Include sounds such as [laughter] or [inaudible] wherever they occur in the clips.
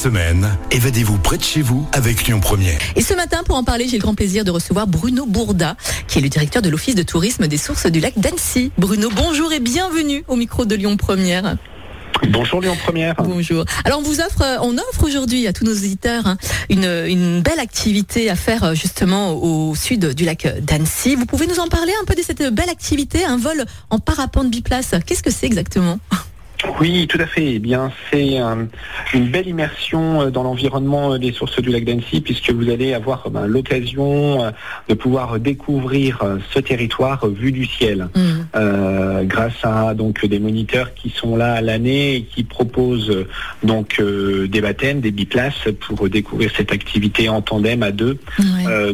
semaine, évadez-vous près de chez vous avec Lyon Première. Et ce matin, pour en parler, j'ai le grand plaisir de recevoir Bruno Bourda, qui est le directeur de l'Office de tourisme des sources du lac d'Annecy. Bruno, bonjour et bienvenue au micro de Lyon Première. Bonjour Lyon Première. Bonjour. Alors on vous offre, on offre aujourd'hui à tous nos auditeurs hein, une, une, belle activité à faire justement au sud du lac d'Annecy. Vous pouvez nous en parler un peu de cette belle activité, un vol en parapente biplace. Qu'est-ce que c'est exactement? Oui, tout à fait. Eh bien, c'est une belle immersion euh, dans l'environnement euh, des sources du lac d'Annecy, puisque vous allez avoir euh, ben, l'occasion de pouvoir découvrir ce territoire vu du ciel, mmh. Grâce à donc des moniteurs qui sont là à l'année et qui proposent donc des baptêmes, des biplaces pour découvrir cette activité en tandem à deux,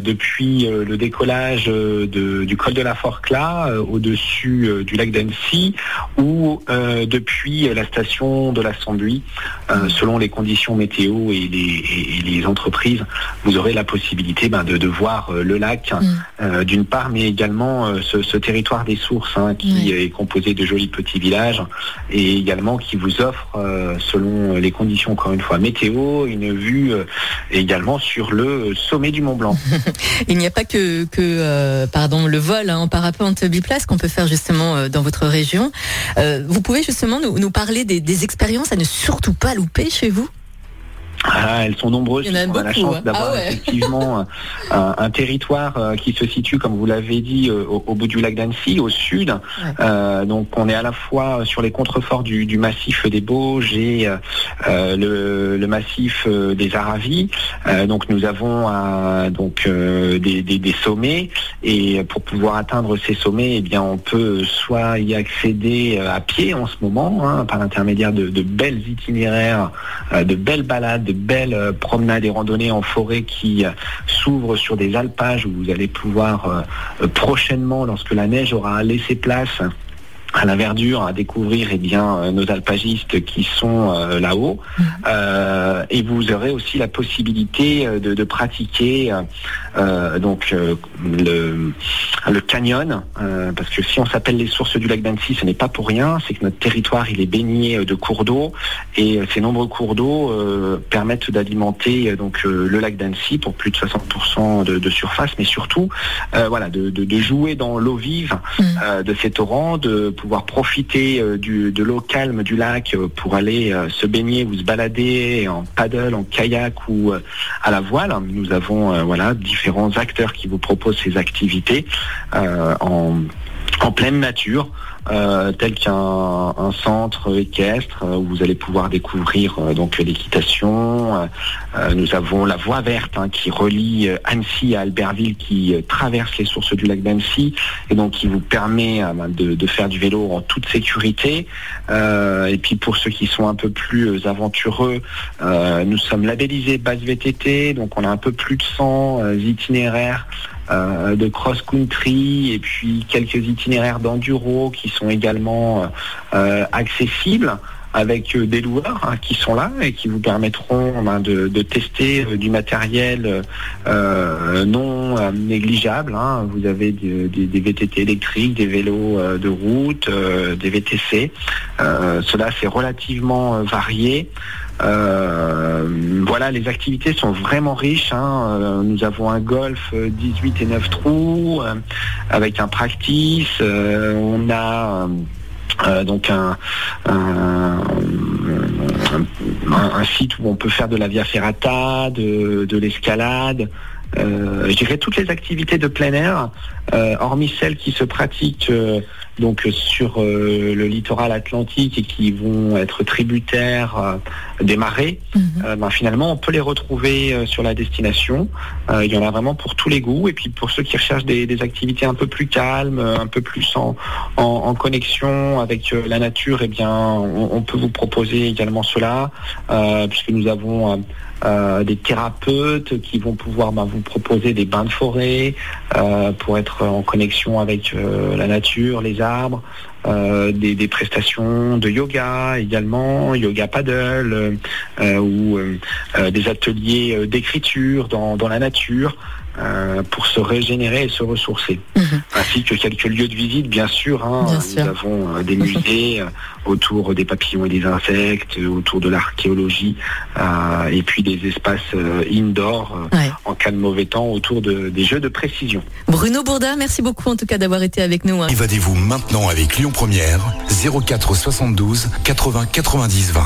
depuis le décollage du col de la Forclaz au-dessus du lac d'Annecy, ou depuis la station de la Sanduit, euh, selon les conditions météo et les, entreprises, vous aurez la possibilité ben, de, voir euh, le lac mm. euh, d'une part, mais également ce, territoire des sources hein, qui est composé de jolis petits villages et également qui vous offre, selon les conditions encore une fois météo, une vue également sur le sommet du Mont Blanc. [laughs] Il n'y a pas que, que pardon, le vol hein, en parapente biplace qu'on peut faire justement dans votre région. vous pouvez justement nous parler des, expériences à ne surtout pas louper chez vous? Ah, elles sont nombreuses. on a, la chance hein. d'avoir ah effectivement [laughs] un, territoire euh, qui se situe, comme vous l'avez dit, euh, au, bout du lac d'Annecy, au sud. Euh, donc on est à la fois sur les contreforts du, massif des Bauges et le, massif des Aravis. donc nous avons donc des, sommets et pour pouvoir atteindre ces sommets, eh bien on peut soit y accéder à pied en ce moment, hein, par l'intermédiaire de, de, belles itinéraires, de belles balades de belles euh, promenades et randonnées en forêt qui euh, s'ouvrent sur des alpages où vous allez pouvoir euh, prochainement, lorsque la neige aura laissé place, à la verdure, à découvrir eh bien, nos alpagistes qui sont euh, là-haut. Mm. Euh, et vous aurez aussi la possibilité de, pratiquer donc le, le canyon, parce que si on s'appelle les sources du lac d'Annecy, ce n'est pas pour rien, c'est que notre territoire il est baigné de cours d'eau et ces nombreux cours d'eau permettent d'alimenter donc le lac d'Annecy pour plus de 60% de, surface, mais surtout voilà de, de, jouer dans l'eau vive mm. de ces torrents, de pouvoir profiter euh, du, de l'eau calme du lac euh, pour aller euh, se baigner ou se balader en paddle, en kayak ou à la voile. Nous avons voilà différents acteurs qui vous proposent ces activités en, en pleine nature. Euh, tel qu'un centre équestre euh, où vous allez pouvoir découvrir euh, donc l'équitation. nous avons la voie verte hein, qui relie Annecy à Albertville, qui traverse les sources du lac d'Annecy et donc qui vous permet ben, de, faire du vélo en toute sécurité. et puis pour ceux qui sont un peu plus aventureux, nous sommes labellisés base VTT, donc on a un peu plus de 100 itinéraires euh, de cross-country et puis quelques itinéraires d'enduro qui sont également euh, euh, accessibles avec des loueurs hein, qui sont là et qui vous permettront ben, de, tester du matériel non négligeable. Hein. Vous avez des VTT électriques, des vélos de route, des VTC. cela c'est relativement varié. Euh, voilà, les activités sont vraiment riches. Hein. Euh, nous avons un golf 18 euh, et 9 trous avec un practice. on a donc un, site où on peut faire de la via ferrata, de l'escalade, euh, je dirais toutes les activités de plein air, hormis celles qui se pratiquent donc sur le littoral atlantique et qui vont être tributaires des marées, mhm. ben, finalement on peut les retrouver sur la destination. il y en a vraiment pour tous les goûts et puis pour ceux qui recherchent des, activités un peu plus calmes, un peu plus en, connexion avec la nature, eh bien on, on, peut vous proposer également cela puisque nous avons euh, des thérapeutes qui vont pouvoir bah, vous proposer des bains de forêt euh, pour être en connexion avec euh, la nature, les arbres. Des, prestations de yoga également, yoga paddle, ou des ateliers d'écriture dans, dans la nature. Euh, pour se régénérer et se ressourcer. Mhm. Ainsi que quelques lieux de visite, bien sûr. Hein. Nous avons euh, des musées [laughs] euh, autour des papillons et des insectes, autour de l'archéologie, et puis des espaces indoor en cas de mauvais temps autour de, des jeux de précision. Bruno Bourda, merci beaucoup en tout cas d'avoir été avec nous. Hein. Évadez-vous maintenant avec Lyon Première, 04 72 80 90 20.